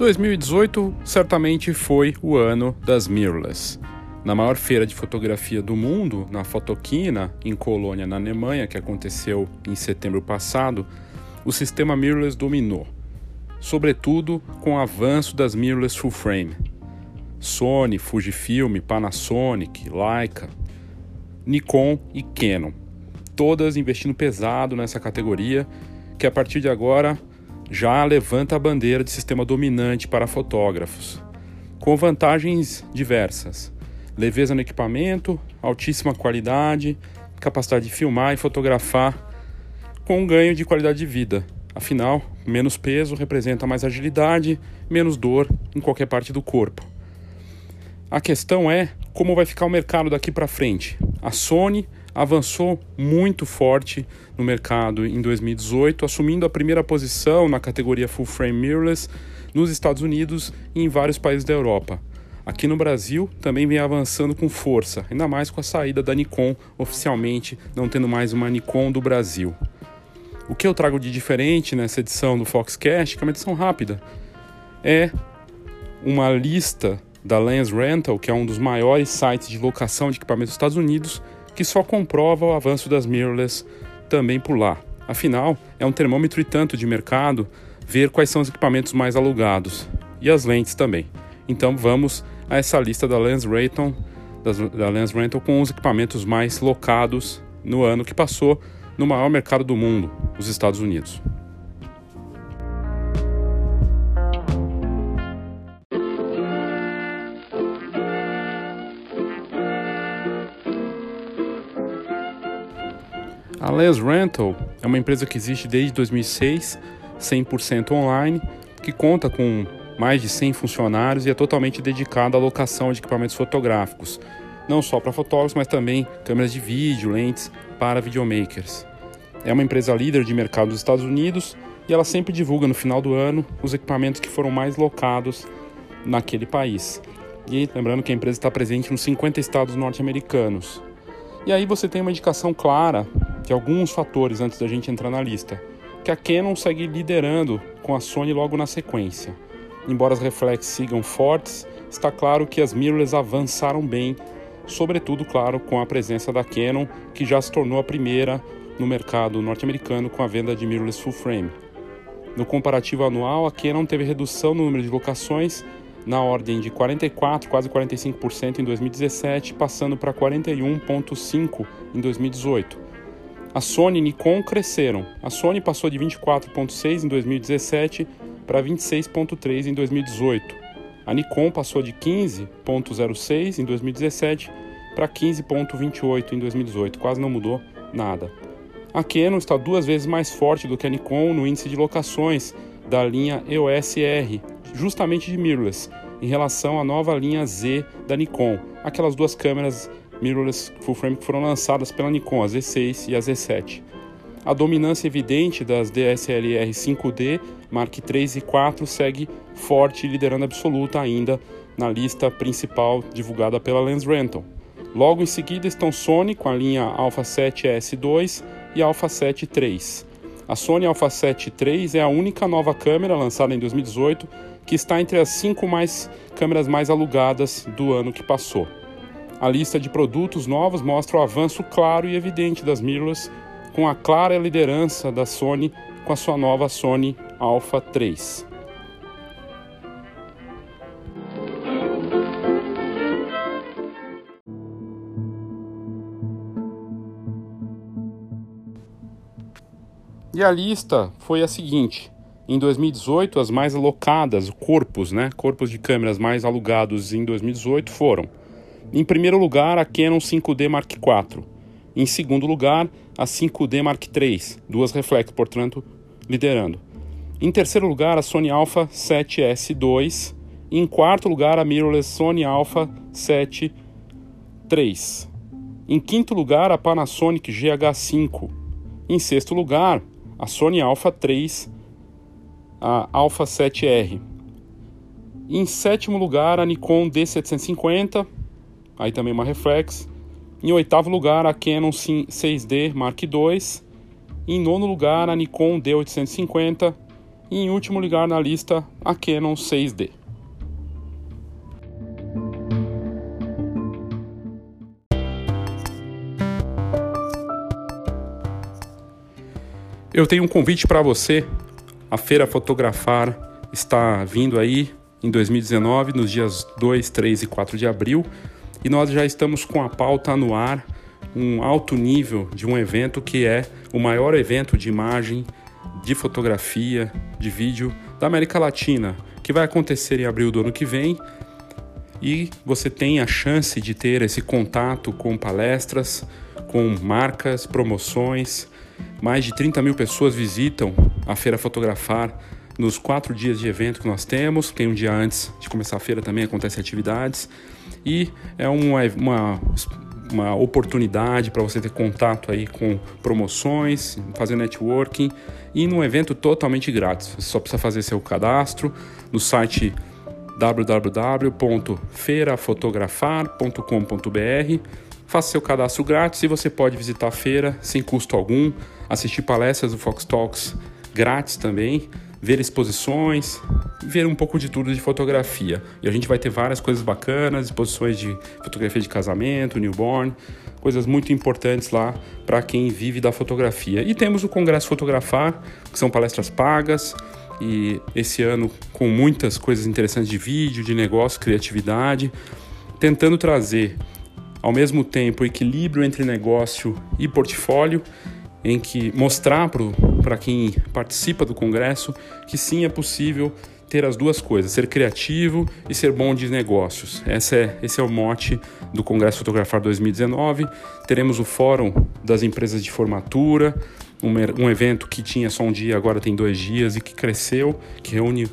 ...2018 certamente foi o ano das mirrorless. Na maior feira de fotografia do mundo, na Fotoquina, em Colônia, na Alemanha, que aconteceu em setembro passado, o sistema mirrorless dominou sobretudo com o avanço das mirrorless full frame. Sony, Fujifilm, Panasonic, Leica, Nikon e Canon, todas investindo pesado nessa categoria, que a partir de agora já levanta a bandeira de sistema dominante para fotógrafos, com vantagens diversas: leveza no equipamento, altíssima qualidade, capacidade de filmar e fotografar, com um ganho de qualidade de vida Afinal, menos peso representa mais agilidade, menos dor em qualquer parte do corpo. A questão é como vai ficar o mercado daqui para frente. A Sony avançou muito forte no mercado em 2018, assumindo a primeira posição na categoria full frame mirrorless nos Estados Unidos e em vários países da Europa. Aqui no Brasil também vem avançando com força, ainda mais com a saída da Nikon oficialmente, não tendo mais uma Nikon do Brasil. O que eu trago de diferente nessa edição do Foxcast, que é uma edição rápida, é uma lista da Lens Rental, que é um dos maiores sites de locação de equipamentos dos Estados Unidos, que só comprova o avanço das mirrorless também por lá. Afinal, é um termômetro e tanto de mercado ver quais são os equipamentos mais alugados e as lentes também. Então vamos a essa lista da Lens Rental, da Lens Rental com os equipamentos mais locados no ano que passou no maior mercado do mundo, os Estados Unidos. A Les Rental é uma empresa que existe desde 2006, 100% online, que conta com mais de 100 funcionários e é totalmente dedicada à locação de equipamentos fotográficos, não só para fotógrafos, mas também câmeras de vídeo, lentes para videomakers. É uma empresa líder de mercado dos Estados Unidos e ela sempre divulga no final do ano os equipamentos que foram mais locados naquele país. E lembrando que a empresa está presente nos 50 estados norte-americanos. E aí você tem uma indicação clara de alguns fatores antes da gente entrar na lista. Que a Canon segue liderando com a Sony logo na sequência. Embora as reflex sigam fortes, está claro que as mirrorless avançaram bem, sobretudo, claro, com a presença da Canon, que já se tornou a primeira no mercado norte-americano com a venda de mirrorless full frame. No comparativo anual, a Canon teve redução no número de locações na ordem de 44, quase 45% em 2017, passando para 41,5% em 2018. A Sony e Nikon cresceram. A Sony passou de 24,6% em 2017 para 26,3% em 2018. A Nikon passou de 15,06% em 2017 para 15,28% em 2018. Quase não mudou nada. A Canon está duas vezes mais forte do que a Nikon no índice de locações da linha EOS R, justamente de mirrorless, em relação à nova linha Z da Nikon, aquelas duas câmeras mirrorless full frame que foram lançadas pela Nikon, a Z6 e a Z7. A dominância evidente das DSLR 5D Mark III e 4 segue forte, liderando absoluta ainda na lista principal divulgada pela Lens Rental. Logo em seguida estão Sony com a linha Alpha 7S2 e Alpha 7 III. A Sony Alpha 7 III é a única nova câmera lançada em 2018 que está entre as cinco mais câmeras mais alugadas do ano que passou. A lista de produtos novos mostra o avanço claro e evidente das mirrorless, com a clara liderança da Sony com a sua nova Sony Alpha 3. E a lista foi a seguinte: em 2018, as mais alocadas, corpos, né, corpos de câmeras mais alugados em 2018 foram: em primeiro lugar, a Canon 5D Mark IV. Em segundo lugar, a 5D Mark III, duas reflex, portanto, liderando. Em terceiro lugar, a Sony Alpha 7S II. E em quarto lugar, a mirrorless Sony Alpha 7 III. Em quinto lugar, a Panasonic GH5. Em sexto lugar, a Sony Alpha 3, a Alpha 7R. Em sétimo lugar, a Nikon D750, aí também uma reflex. Em oitavo lugar, a Canon 6D Mark II. Em nono lugar, a Nikon D850. E em último lugar na lista, a Canon 6D. Eu tenho um convite para você. A Feira Fotografar está vindo aí em 2019, nos dias 2, 3 e 4 de abril, e nós já estamos com a pauta no ar, um alto nível de um evento que é o maior evento de imagem, de fotografia, de vídeo da América Latina, que vai acontecer em abril do ano que vem. E você tem a chance de ter esse contato com palestras, com marcas, promoções, mais de 30 mil pessoas visitam a Feira Fotografar nos quatro dias de evento que nós temos. Tem um dia antes de começar a feira também acontecem atividades. E é uma, uma, uma oportunidade para você ter contato aí com promoções, fazer networking e num evento totalmente grátis. Você só precisa fazer seu cadastro no site www.feirafotografar.com.br Faça seu cadastro grátis e você pode visitar a feira sem custo algum, assistir palestras do Fox Talks grátis também, ver exposições, ver um pouco de tudo de fotografia. E a gente vai ter várias coisas bacanas, exposições de fotografia de casamento, newborn, coisas muito importantes lá para quem vive da fotografia. E temos o Congresso Fotografar, que são palestras pagas, e esse ano com muitas coisas interessantes de vídeo, de negócio, criatividade, tentando trazer ao mesmo tempo equilíbrio entre negócio e portfólio, em que mostrar para quem participa do congresso que sim é possível ter as duas coisas, ser criativo e ser bom de negócios. Esse é, esse é o mote do Congresso Fotografar 2019. Teremos o Fórum das Empresas de Formatura, um, um evento que tinha só um dia, agora tem dois dias e que cresceu, que reúne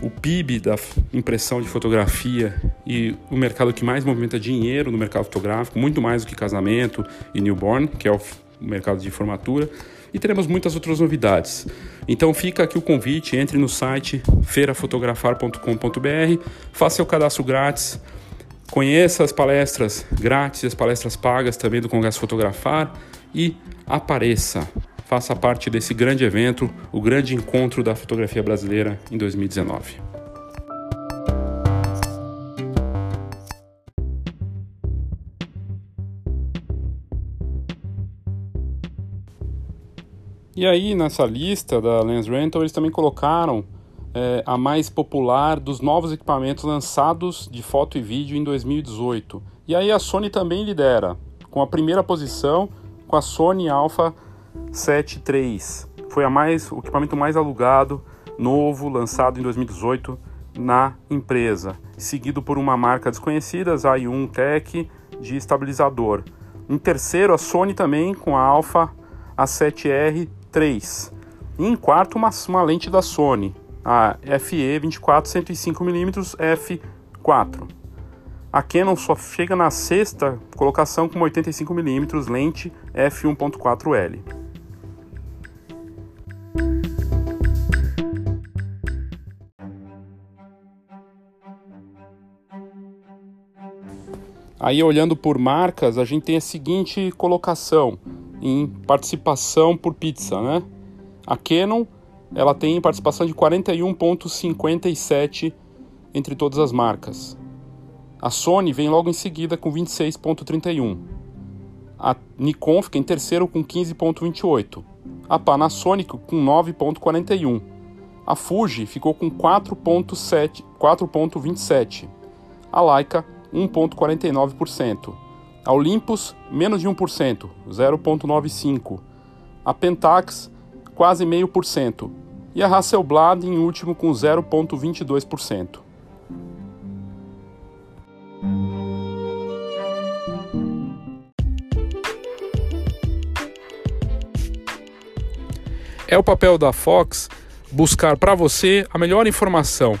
o PIB da impressão de fotografia e o mercado que mais movimenta dinheiro no mercado fotográfico, muito mais do que casamento e newborn, que é o mercado de formatura. E teremos muitas outras novidades. Então fica aqui o convite, entre no site feirafotografar.com.br, faça seu cadastro grátis, conheça as palestras grátis, as palestras pagas também do Congresso Fotografar e apareça faça parte desse grande evento, o grande encontro da fotografia brasileira em 2019. E aí, nessa lista da Lens Rental, eles também colocaram é, a mais popular dos novos equipamentos lançados de foto e vídeo em 2018. E aí a Sony também lidera, com a primeira posição com a Sony Alpha 7.3. Foi a mais, o equipamento mais alugado, novo, lançado em 2018 na empresa, seguido por uma marca desconhecida, Zaiun Tech, de estabilizador. Em terceiro, a Sony também com a Alpha A7R3. E em quarto, uma, uma lente da Sony, a FE 24 105mm f4. A Canon só chega na sexta colocação com 85mm lente f1.4L. Aí olhando por marcas, a gente tem a seguinte colocação em participação por pizza, né? A Canon, ela tem participação de 41.57 entre todas as marcas. A Sony vem logo em seguida com 26.31. A Nikon fica em terceiro com 15.28. A Panasonic com 9.41. A Fuji ficou com 4.7, 4.27. A Leica 1,49%. A Olympus, menos de 1%, 0,95%. A Pentax, quase 0,5%. E a Hasselblad em último com 0,22%. É o papel da Fox buscar para você a melhor informação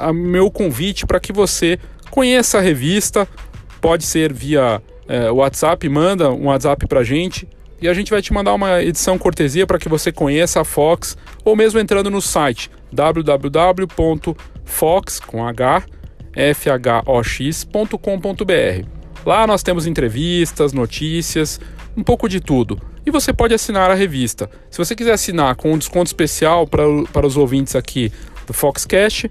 o meu convite para que você conheça a revista, pode ser via é, WhatsApp, manda um WhatsApp para a gente e a gente vai te mandar uma edição cortesia para que você conheça a Fox ou mesmo entrando no site www.fox com h fhox.com.br. Lá nós temos entrevistas, notícias, um pouco de tudo. E você pode assinar a revista. Se você quiser assinar com um desconto especial para os ouvintes aqui do Foxcast,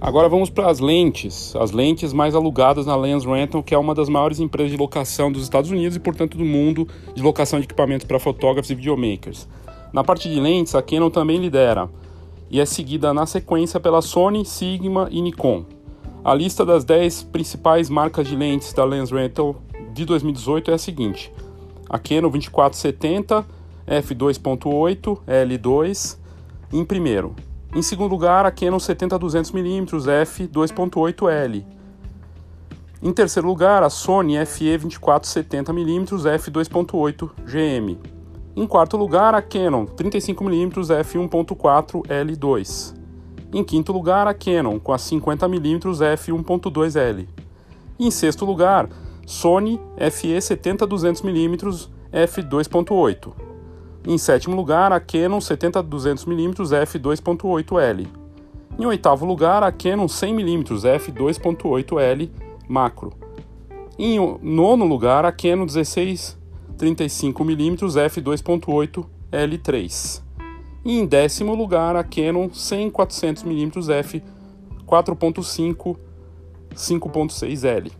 Agora vamos para as lentes, as lentes mais alugadas na Lens Rental, que é uma das maiores empresas de locação dos Estados Unidos e, portanto, do mundo de locação de equipamentos para fotógrafos e videomakers. Na parte de lentes, a Canon também lidera e é seguida na sequência pela Sony, Sigma e Nikon. A lista das 10 principais marcas de lentes da Lens Rental de 2018 é a seguinte: a Canon 2470 f2.8 L2 em primeiro. Em segundo lugar, a Canon 70-200mm f2.8L. Em terceiro lugar, a Sony FE 24-70mm f2.8 GM. Em quarto lugar, a Canon 35mm f1.4 L2. Em quinto lugar, a Canon com a 50mm f1.2L. Em sexto lugar, Sony FE 70-200mm f2.8. Em sétimo lugar, a Canon 70-200mm f2.8L. Em oitavo lugar, a Canon 100mm f2.8L macro. Em nono lugar, a Canon 16 35mm f2.8 L3. E em décimo lugar, a Canon 100-400mm f 4.5 5.6L.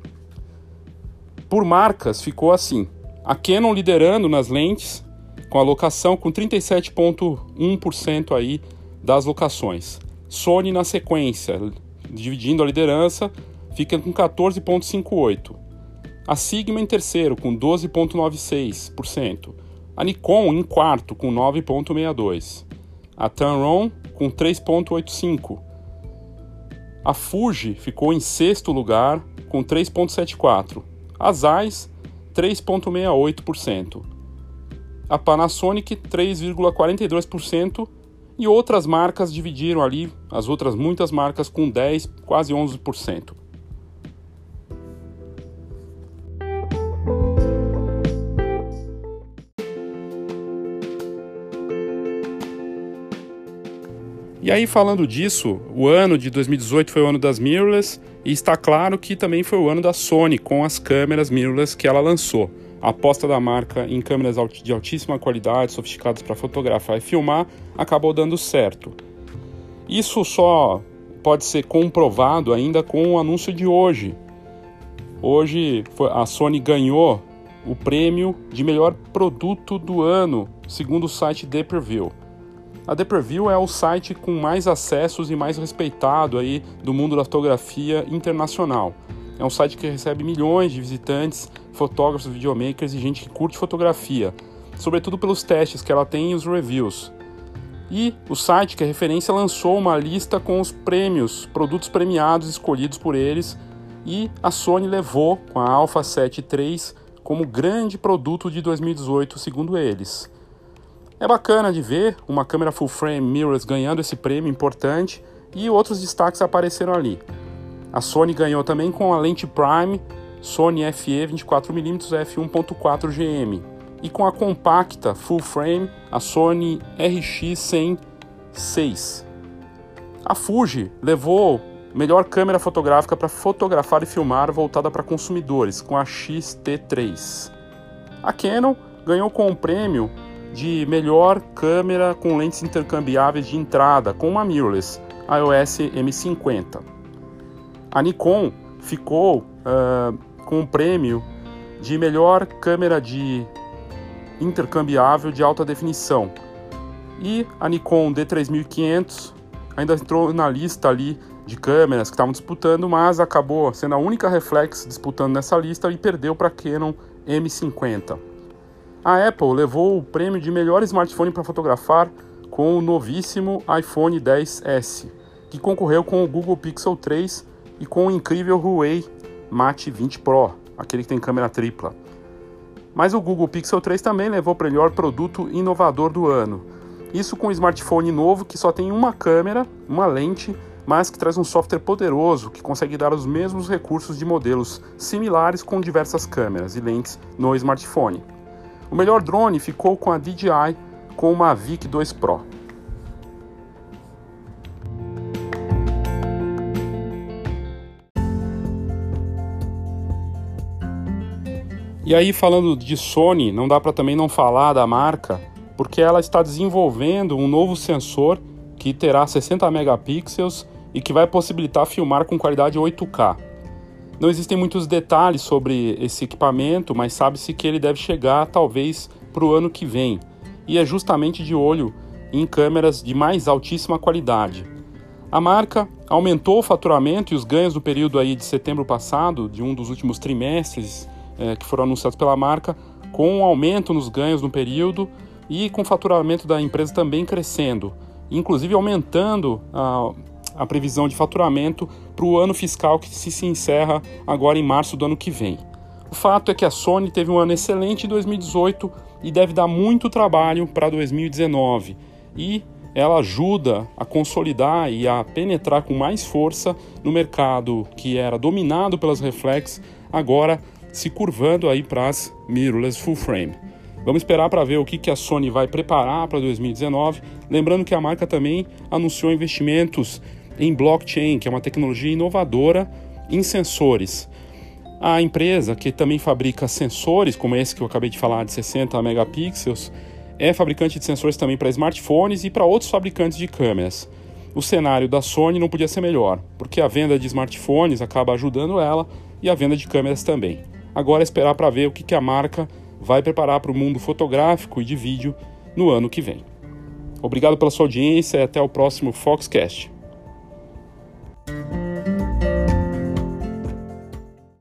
Por marcas, ficou assim. A Canon liderando nas lentes, com a locação com 37,1% aí das locações. Sony na sequência, dividindo a liderança, fica com 14,58%. A Sigma em terceiro, com 12,96%. A Nikon em quarto, com 9,62%. A Tamron, com 3,85%. A Fuji ficou em sexto lugar, com 3,74%. A Zeiss, 3,68%. A Panasonic, 3,42%. E outras marcas dividiram ali, as outras muitas marcas, com 10, quase 11%. E aí, falando disso, o ano de 2018 foi o ano das mirrorless e está claro que também foi o ano da Sony com as câmeras mirrorless que ela lançou. A aposta da marca em câmeras de altíssima qualidade, sofisticadas para fotografar e filmar, acabou dando certo. Isso só pode ser comprovado ainda com o anúncio de hoje. Hoje a Sony ganhou o prêmio de melhor produto do ano, segundo o site The Preview. A The Preview é o site com mais acessos e mais respeitado aí do mundo da fotografia internacional. É um site que recebe milhões de visitantes, fotógrafos, videomakers e gente que curte fotografia, sobretudo pelos testes que ela tem e os reviews. E o site, que é referência, lançou uma lista com os prêmios, produtos premiados escolhidos por eles, e a Sony levou com a Alpha 7 III como grande produto de 2018, segundo eles. É bacana de ver uma câmera full frame mirrorless ganhando esse prêmio importante e outros destaques apareceram ali. A Sony ganhou também com a lente Prime Sony FE 24mm f1.4 GM e com a compacta full frame a Sony RX100 2006. A Fuji levou melhor câmera fotográfica para fotografar e filmar voltada para consumidores, com a X-T3. A Canon ganhou com o prêmio de melhor câmera com lentes intercambiáveis de entrada, com uma mirrorless, a EOS M50. A Nikon ficou uh, com o prêmio de melhor câmera de intercambiável de alta definição. E a Nikon D3500 ainda entrou na lista ali de câmeras que estavam disputando, mas acabou sendo a única reflex disputando nessa lista e perdeu para a Canon M50. A Apple levou o prêmio de melhor smartphone para fotografar com o novíssimo iPhone 10s, que concorreu com o Google Pixel 3 e com o incrível Huawei Mate 20 Pro, aquele que tem câmera tripla. Mas o Google Pixel 3 também levou o melhor produto inovador do ano. Isso com um smartphone novo que só tem uma câmera, uma lente, mas que traz um software poderoso que consegue dar os mesmos recursos de modelos similares com diversas câmeras e lentes no smartphone. O melhor drone ficou com a DJI com o Mavic 2 Pro. E aí falando de Sony, não dá para também não falar da marca, porque ela está desenvolvendo um novo sensor que terá 60 megapixels e que vai possibilitar filmar com qualidade 8K. Não existem muitos detalhes sobre esse equipamento, mas sabe-se que ele deve chegar talvez para o ano que vem, e é justamente de olho em câmeras de mais altíssima qualidade. A marca aumentou o faturamento e os ganhos do período aí de setembro passado, de um dos últimos trimestres é, que foram anunciados pela marca, com um aumento nos ganhos no período e com o faturamento da empresa também crescendo, inclusive aumentando a, a previsão de faturamento para o ano fiscal que se encerra agora em março do ano que vem. O fato é que a Sony teve um ano excelente em 2018 e deve dar muito trabalho para 2019. E ela ajuda a consolidar e a penetrar com mais força no mercado que era dominado pelas reflex, agora se curvando aí para as mirrorless full frame. Vamos esperar para ver o que, que a Sony vai preparar para 2019. Lembrando que a marca também anunciou investimentos em blockchain, que é uma tecnologia inovadora em sensores. A empresa, que também fabrica sensores, como esse que eu acabei de falar, de 60 megapixels, é fabricante de sensores também para smartphones e para outros fabricantes de câmeras. O cenário da Sony não podia ser melhor, porque a venda de smartphones acaba ajudando ela e a venda de câmeras também. Agora é esperar para ver o que, que a marca vai preparar para o mundo fotográfico e de vídeo no ano que vem. Obrigado pela sua audiência e até o próximo Foxcast.